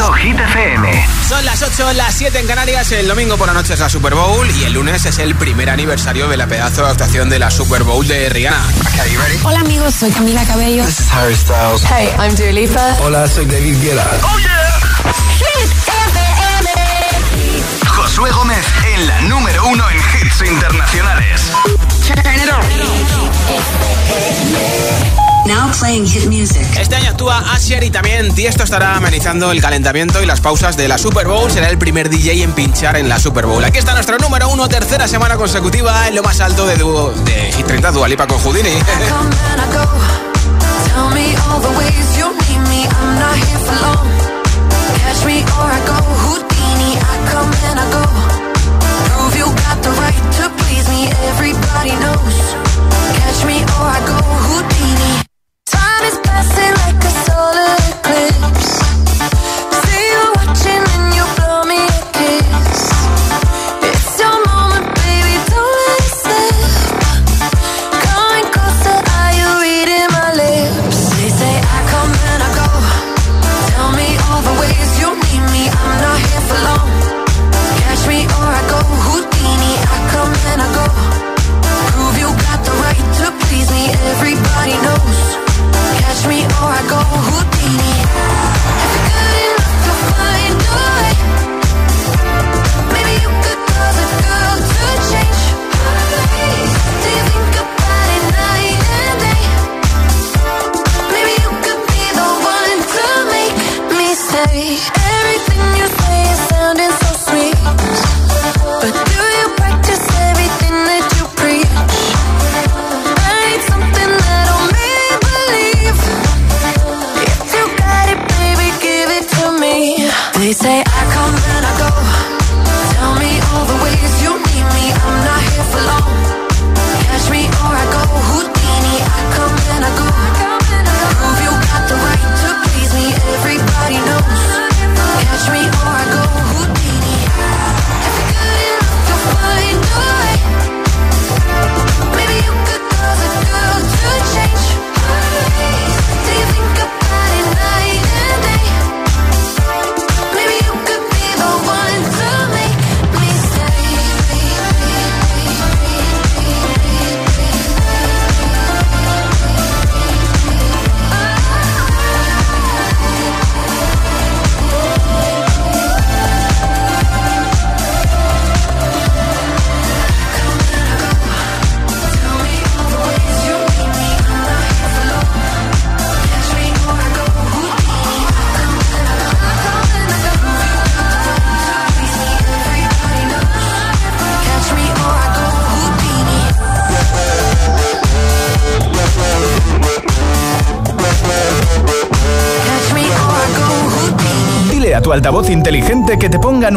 Hit FM. Son las 8, las 7 en Canarias. El domingo por la noche es la Super Bowl y el lunes es el primer aniversario de la pedazo de actuación de la Super Bowl de Rihanna. Hola, amigos, soy Camila Cabello. This is Harry Styles. Hey, I'm Dua Lipa. Hola, soy David Guetta. Oh yeah. Hit FM. Josué Gómez en la número uno en hits internacionales. Now playing hit music. Este año actúa Asher y también Tiesto estará amenizando el calentamiento y las pausas de la Super Bowl. Será el primer DJ en pinchar en la Super Bowl. Aquí está nuestro número uno, tercera semana consecutiva en lo más alto de, dúo, de Hit 30 Dualipa con Houdini. dancing like a solar eclipse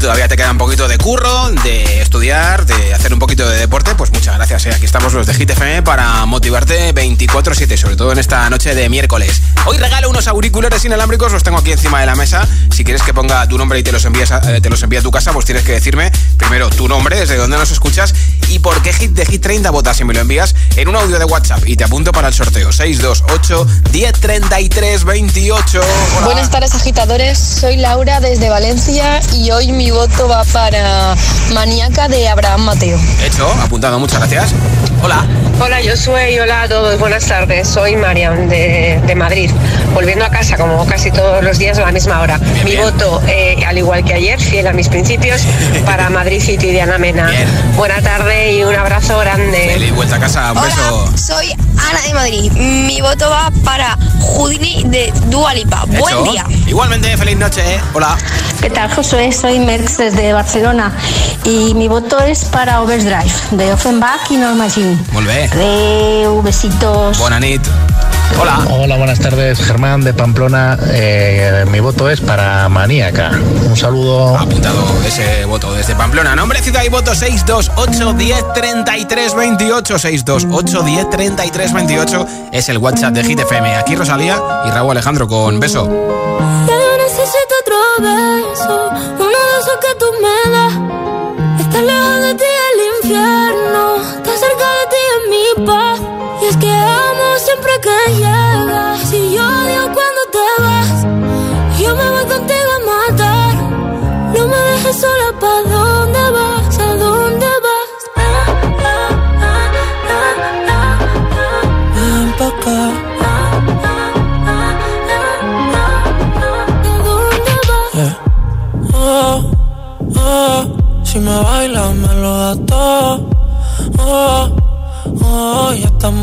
Todavía te queda un poquito de curro, de estudiar, de hacer un poquito de deporte, pues muchas gracias. ¿eh? Aquí estamos los de Hit FM para motivarte 24-7, sobre todo en esta noche de miércoles. Hoy regalo unos auriculares inalámbricos, los tengo aquí encima de la mesa. Si quieres que ponga tu nombre y te los, envías a, eh, te los envíe a tu casa, pues tienes que decirme primero tu nombre, desde dónde nos escuchas y por qué hit de Hit 30 votas. Si me lo envías en un audio de WhatsApp y te apunto para el sorteo 628 1033 28. Hola. Buenas tardes agitadores, soy Laura desde Valencia y hoy mi voto va para Maníaca de Abraham Mateo. Hecho, apuntado, muchas gracias. Hola. Hola Josué y hola a todos, buenas tardes. Soy Mariam de, de Madrid, volviendo a casa como casi todos los días a la misma hora. Bien, Mi bien. voto, eh, al igual que ayer, fiel a mis principios, para Madrid City de Ana Mena. Bien. Buena tarde y un abrazo grande. Feliz vuelta a casa, un beso. Hola, soy Ana de Madrid. Mi voto va para Houdini de Dualipa. Buen Hecho. día. Igualmente, feliz noche. Hola. ¿Qué tal, Josué? Soy Merx desde Barcelona y mi voto es para Overdrive de Offenbach y Norma Jean. Molt bé. Adeu, besitos. Bona nit. Hola. Hola, buenas tardes. Germán de Pamplona. Eh, mi voto es para Maníaca. Un saludo. Apuntado ese voto desde Pamplona. Nombre, ciudad y voto 628 10 33 28. 628 10 33 28 es el WhatsApp de Hit FM. Aquí Rosalía y Raúl Alejandro con beso. Ya yo necesito otro beso, uno de esos que tú me das. Estar lejos de ti es el infierno,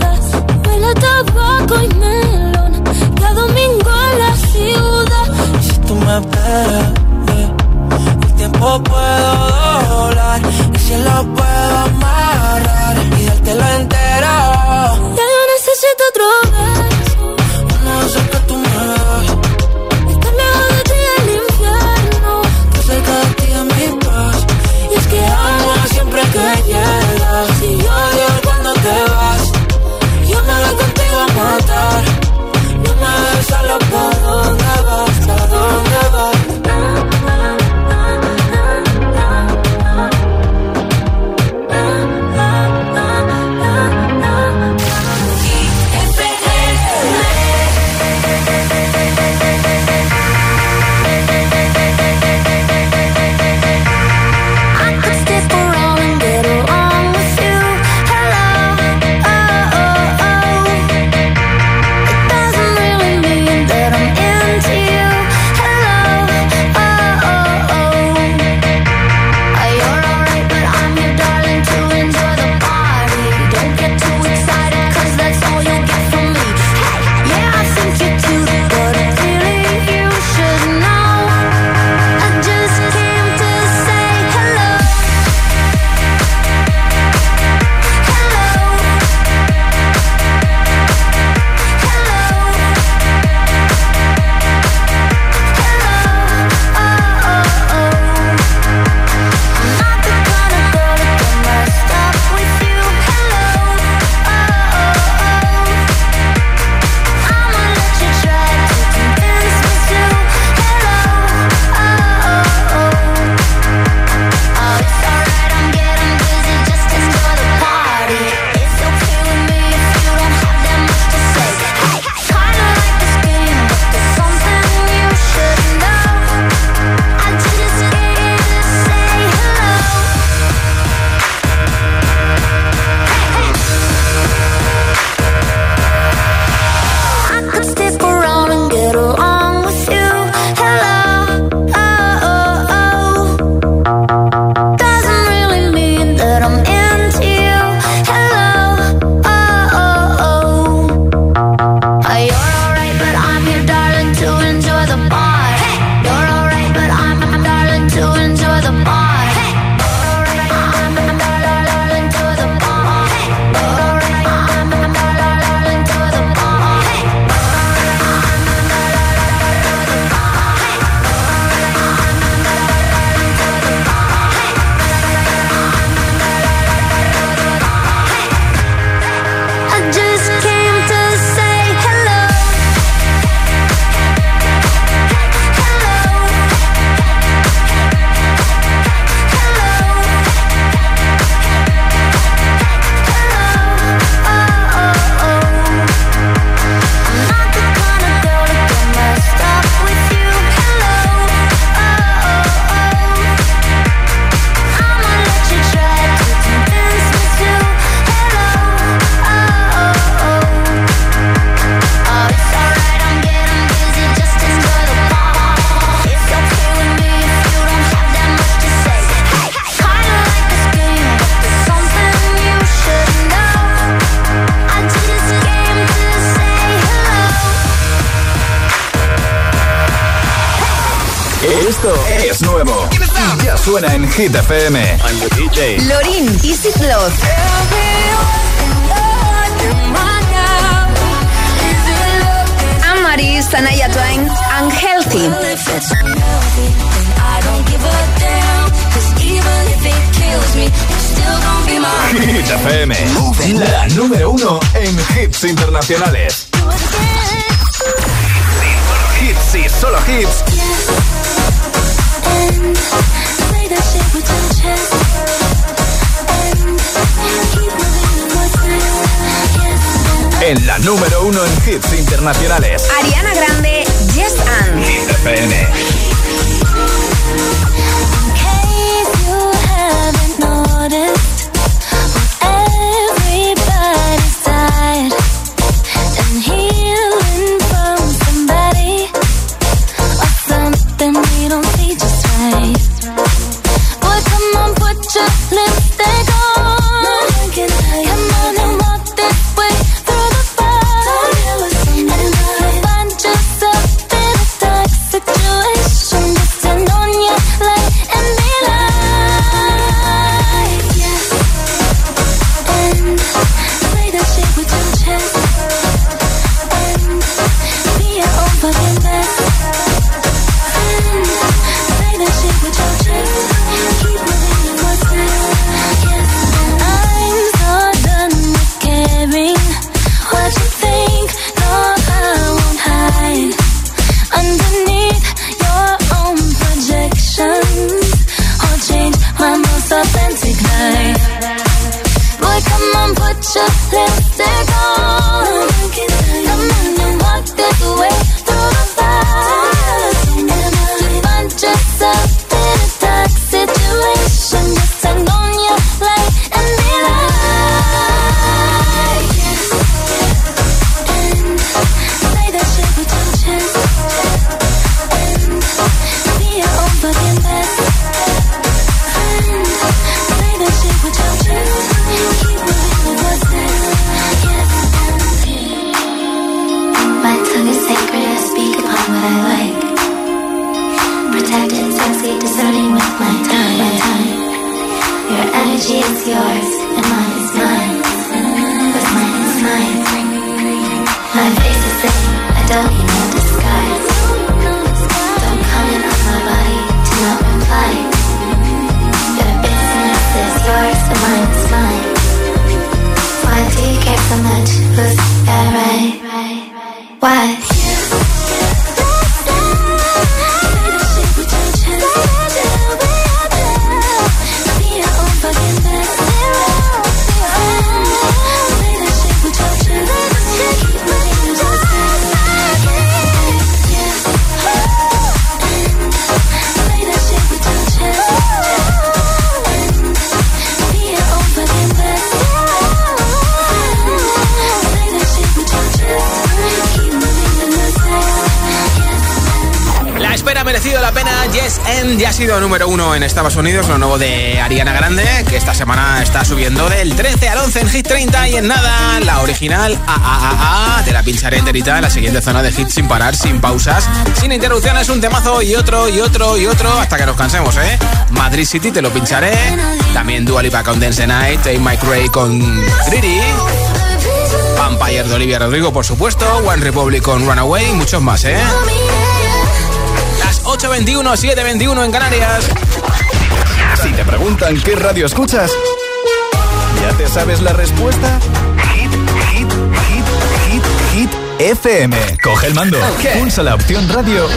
das huele a tabaco y melón. Y a domingo en la ciudad. Y si tú me esperas, eh, el tiempo puedo doblar, el cielo puedo amarrar y dártelo entero. Ya yo necesito otro beso suena en Hit FM. Lorin, Easy Love. Anne-Marie, Sanaya Twain, Unhealthy. Hit FM, la número uno en hits internacionales. Hits y solo hits. En la número uno en hits internacionales. Ariana Grande, Yes and. Pena. Yes and ya ha sido número uno en Estados Unidos. Lo nuevo de Ariana Grande, que esta semana está subiendo del 13 al 11 en Hit 30. Y en nada, la original AAA. Te la pincharé enterita en la siguiente zona de hits sin parar, sin pausas, sin interrupciones. Un temazo y otro y otro y otro hasta que nos cansemos, ¿eh? Madrid City te lo pincharé. También Dua Lipa con Dance Night. Take Mike Ray con Gritty. Vampire de Olivia Rodrigo, por supuesto. One Republic con Runaway y muchos más, ¿eh? Las 8.21, 7.21 en Canarias. Si te preguntan qué radio escuchas, ¿ya te sabes la respuesta? Hit, hit, hit, hit, hit. FM. Coge el mando, pulsa la opción radio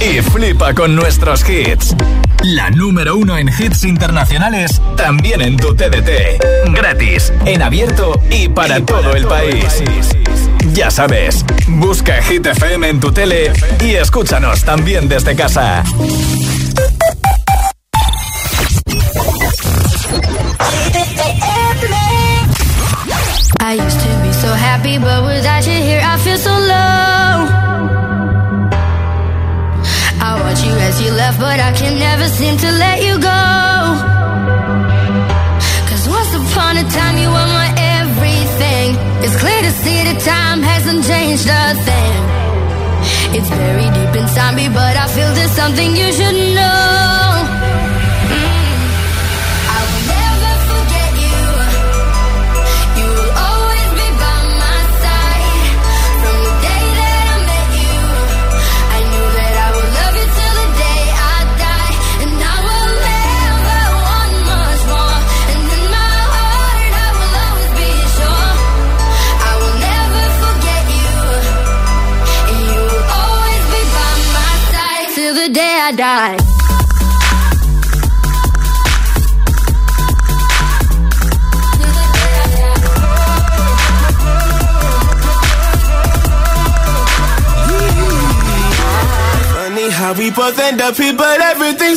y flipa con nuestros hits. La número uno en hits internacionales, también en tu TDT. Gratis, en abierto y para, todo, el país. Ya sabes, busca Hit FM en tu tele y escúchanos también desde casa. I used to be so happy, but without you here, I feel so low. I watch you as you left, but I can never seem to let hasn't changed a thing. It's buried deep inside me, but I feel there's something you should know. How we both end up here, but everything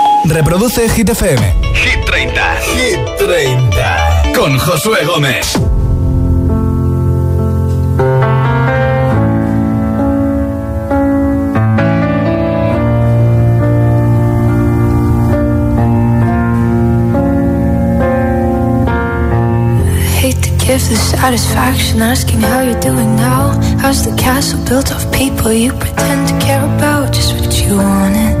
Reproduce Hit FM. Hit 30. Hit 30. Con Josué Gómez. hate to give the satisfaction asking how you're doing now. How's the castle built of people you pretend to care about? Just what you wanted.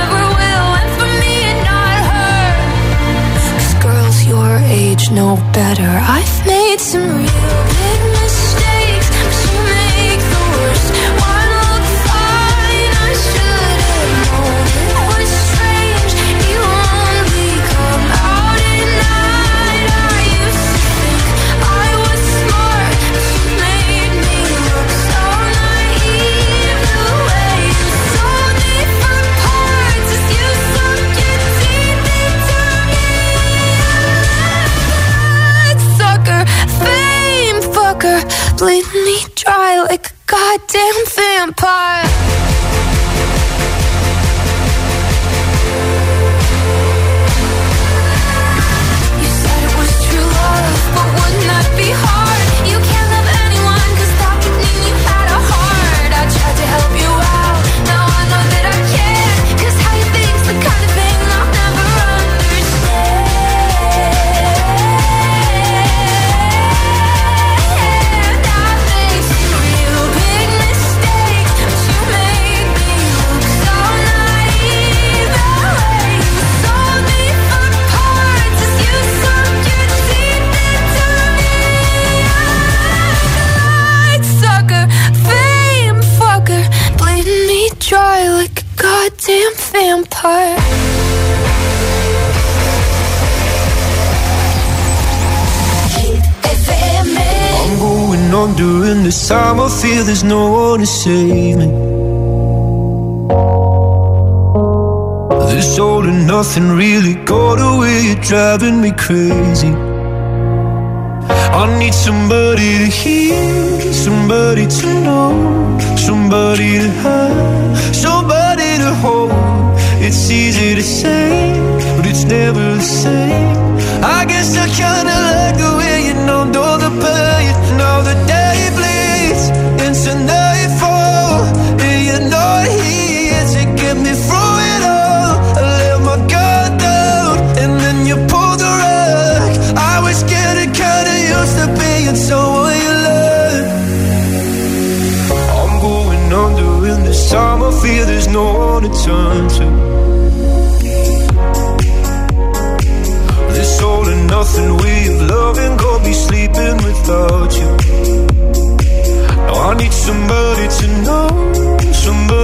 know better. I've made some time. I feel there's no one to save me. This all and nothing really got away. You're driving me crazy. I need somebody to hear, somebody to know, somebody to know, somebody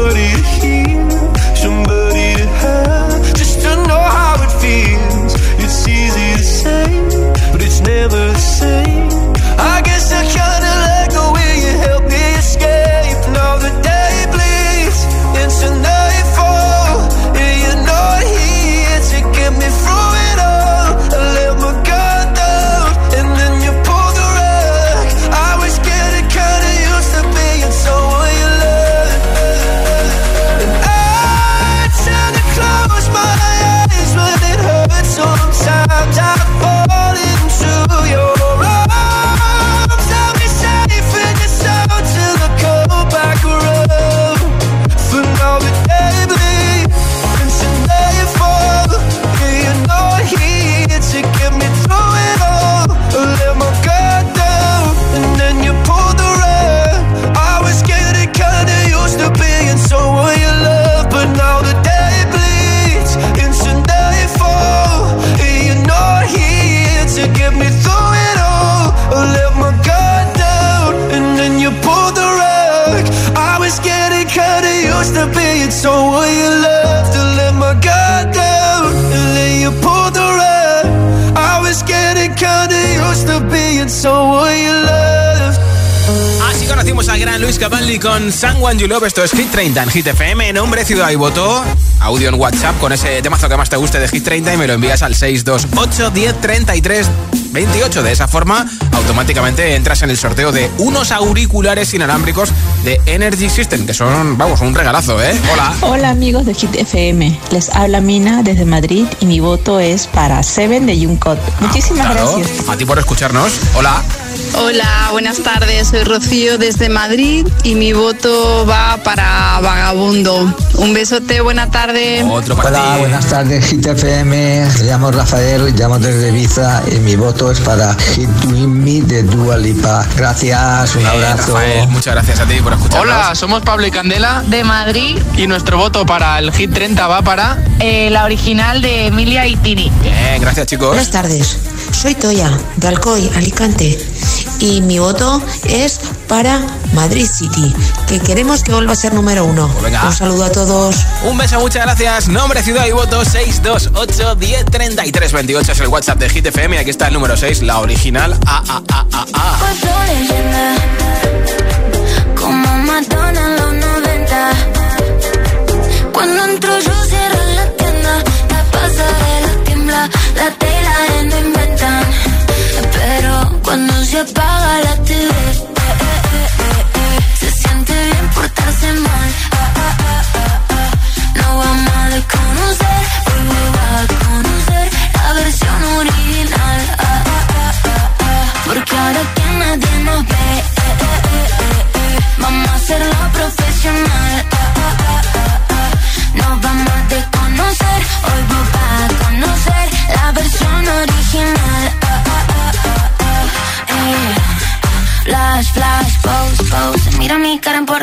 being someone you gran Luis Capaldi con Someone You Love. Esto es Hit 30 en Hit FM. Nombre, ciudad y voto. Audio en WhatsApp con ese temazo que más te guste de Hit 30 y me lo envías al 628 10 33 28. De esa forma, automáticamente entras en el sorteo de unos auriculares inalámbricos de Energy System, que son, vamos, un regalazo, ¿eh? Hola. Hola amigos de Hit FM, les habla Mina desde Madrid y mi voto es para Seven de Juncot. Muchísimas Ah, Claro, gracias. A ti por escucharnos. Hola. Hola, buenas tardes. Soy Rocío desde Madrid y mi voto va para Vagabundo. Un besote, buena tarde. Hola, buenas tardes, Hit FM. Me llamo Rafael, llamo desde Ibiza y mi voto es para Hit Me de Dua Lipa. Gracias, un abrazo. Rafael, muchas gracias a ti por escucharnos. Hola, somos Pablo y Candela De Madrid, y nuestro voto para el Hit 30 va para... eh, la original de Emilia y Tini. Bien, gracias chicos. Buenas tardes, soy Toya, de Alcoy, Alicante, y mi voto es para Madrid City, que queremos que vuelva a ser número uno. venga. Un saludo a todos. Un beso, muchas gracias. Nombre, ciudad y voto 628 10 33 28 es el WhatsApp de Hit FM. Y aquí está el número 6, la original. A, A, A, A, A. Cuatro leyendas, como Madonna en los 90. Cuando entro yo cierro la tienda, la pasarela tiembla, la tela no inventan. Cuando se apaga la TV,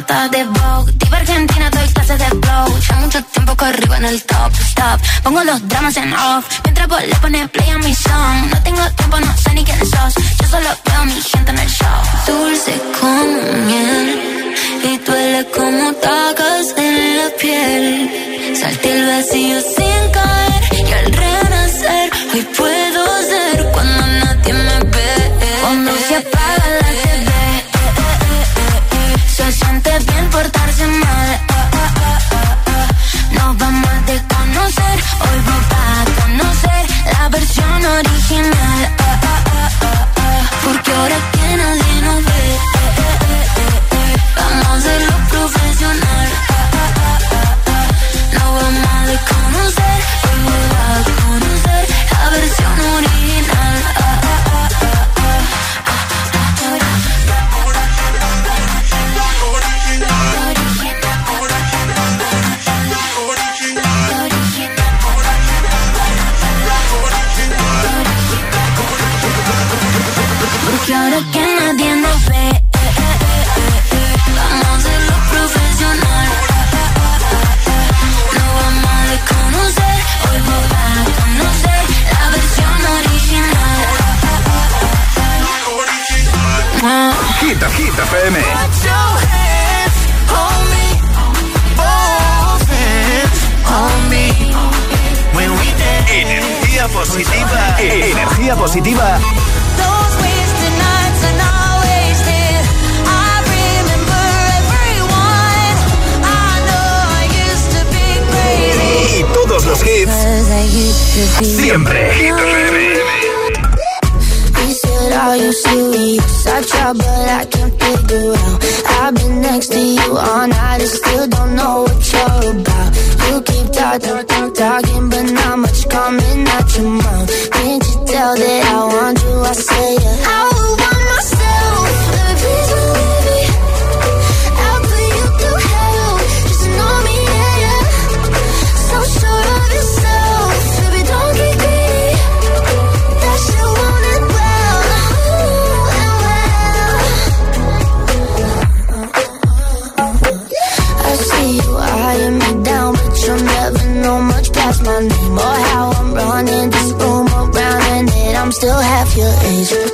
de Vogue. Diva Argentina, doy clases de flow. Ya mucho tiempo corrigo en el top, stop. Pongo los dramas en off. Mientras vos le pones play a mi song. No tengo tiempo, no sé ni quién sos. Yo solo veo a mi gente en el show. Dulce como miel. Y duele como tacas en la piel. Salté el vacío sin caer. Y al renacer, hoy puedo ser cuando nadie me ve. Cuando se apaga la se siente bien portarse mal. Oh, Nos vamos a desconocer. Hoy voy a conocer la versión original. Porque ahora que nadie nos ve, eh, eh, eh, vamos a hacerlo profesional. Hit, Hit FM. Energía positiva. Energía positiva. Y todos los hits. Siempre. Hit FM. are you serious? I try, but I can't figure out. I've been next to you all night and still don't know what you're about. You keep talk, talk, talk, talking, but not much coming out your mouth. Can't you tell that I want you? I say yeah. I want myself. still half your age.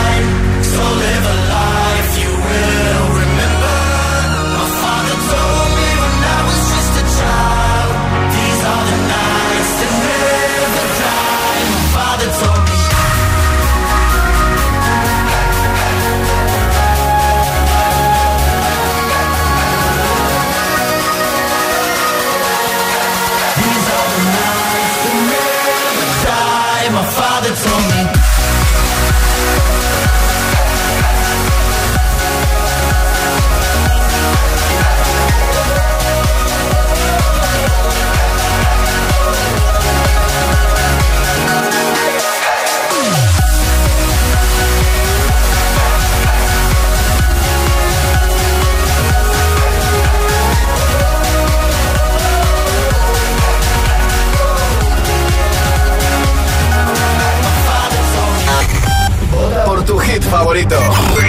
favorito.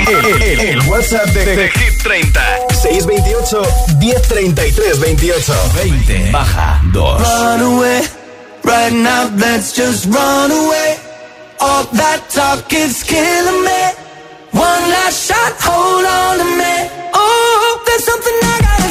El, el, el WhatsApp de, de, de, Hit 30. 628 1033 28 20 baja 2. Run away, right now let's just run away. All that talk is killing me. One last shot, hold on to me. Oh, there's something I got.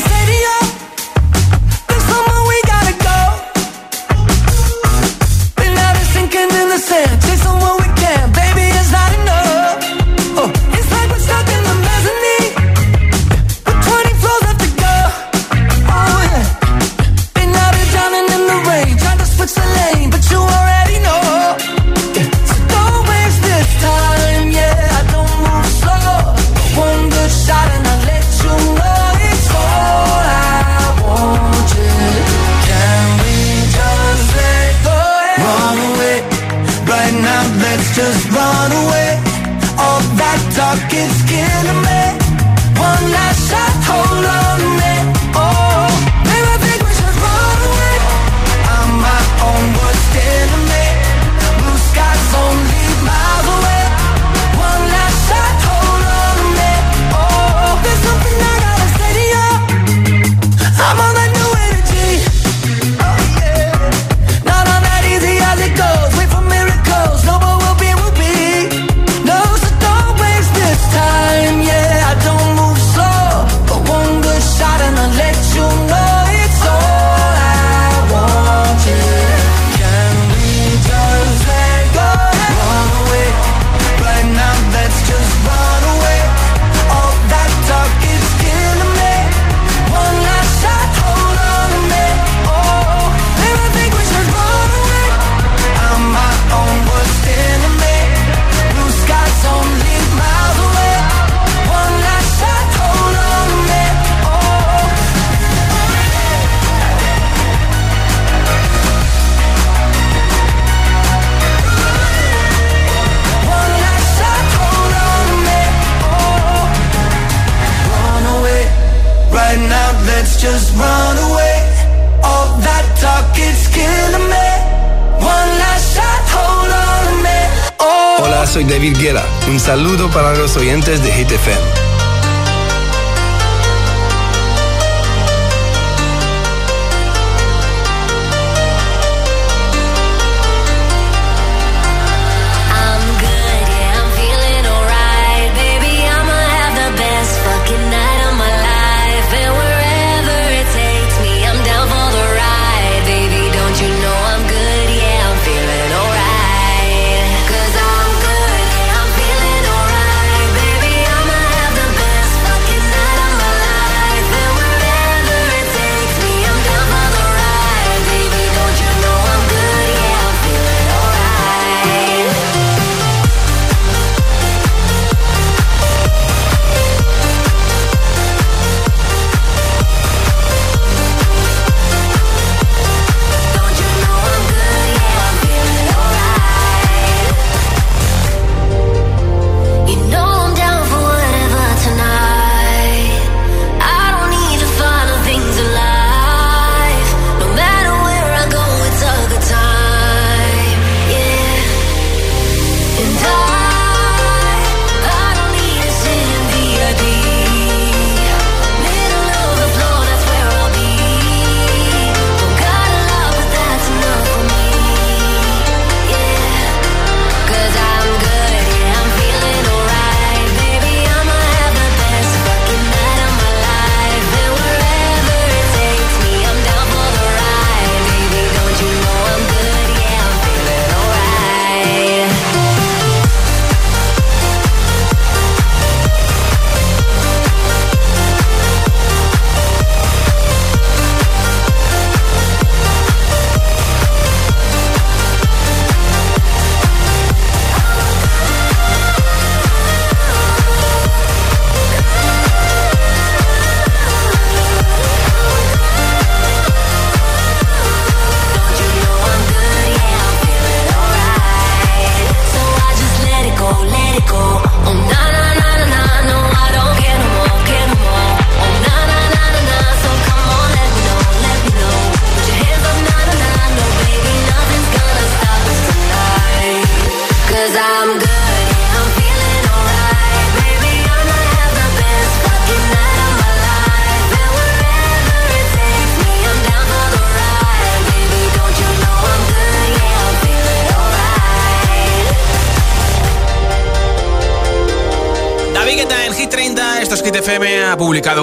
soy David Guerra. Un saludo para los oyentes de GTFM.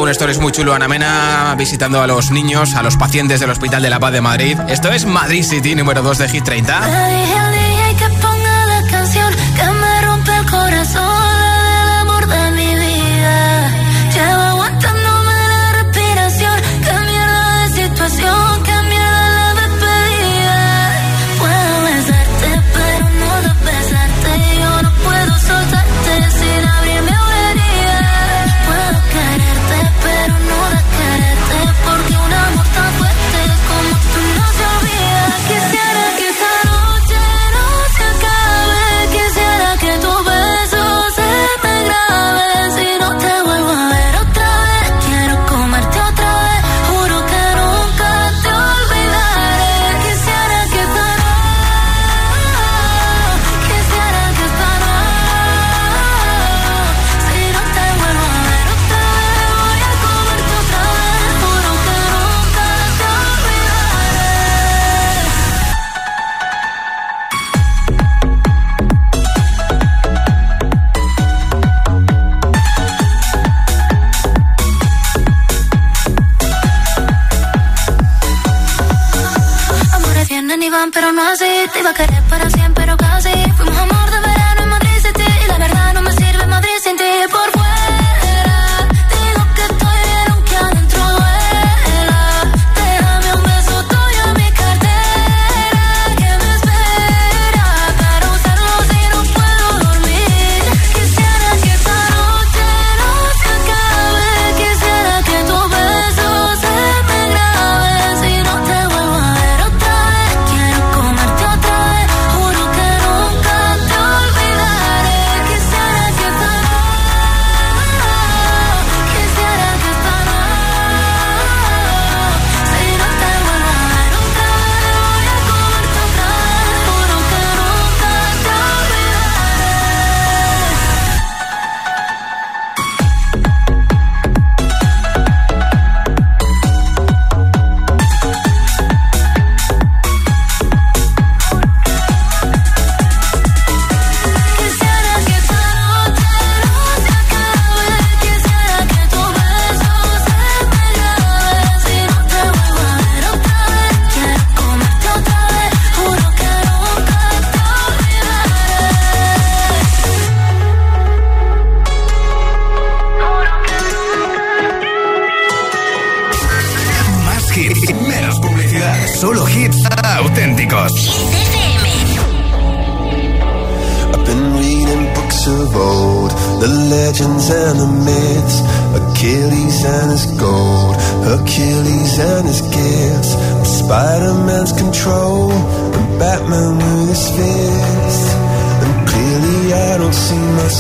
un story muy chulo, Ana Mena, visitando a los niños, a los pacientes del Hospital de la Paz de Madrid. Esto es Madrid City, número 2 de Hit 30.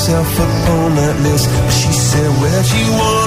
myself a moment, miss. She said, Where'd you want?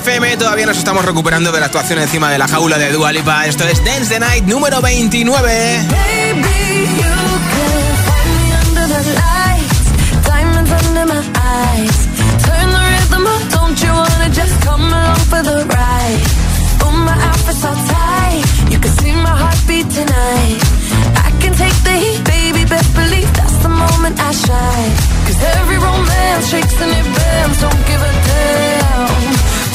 FM. Todavía nos estamos recuperando de la actuación encima de la jaula de Dualipa. Esto es Dance the Night número 29. Cause every romance shakes and it bends Don't give a damn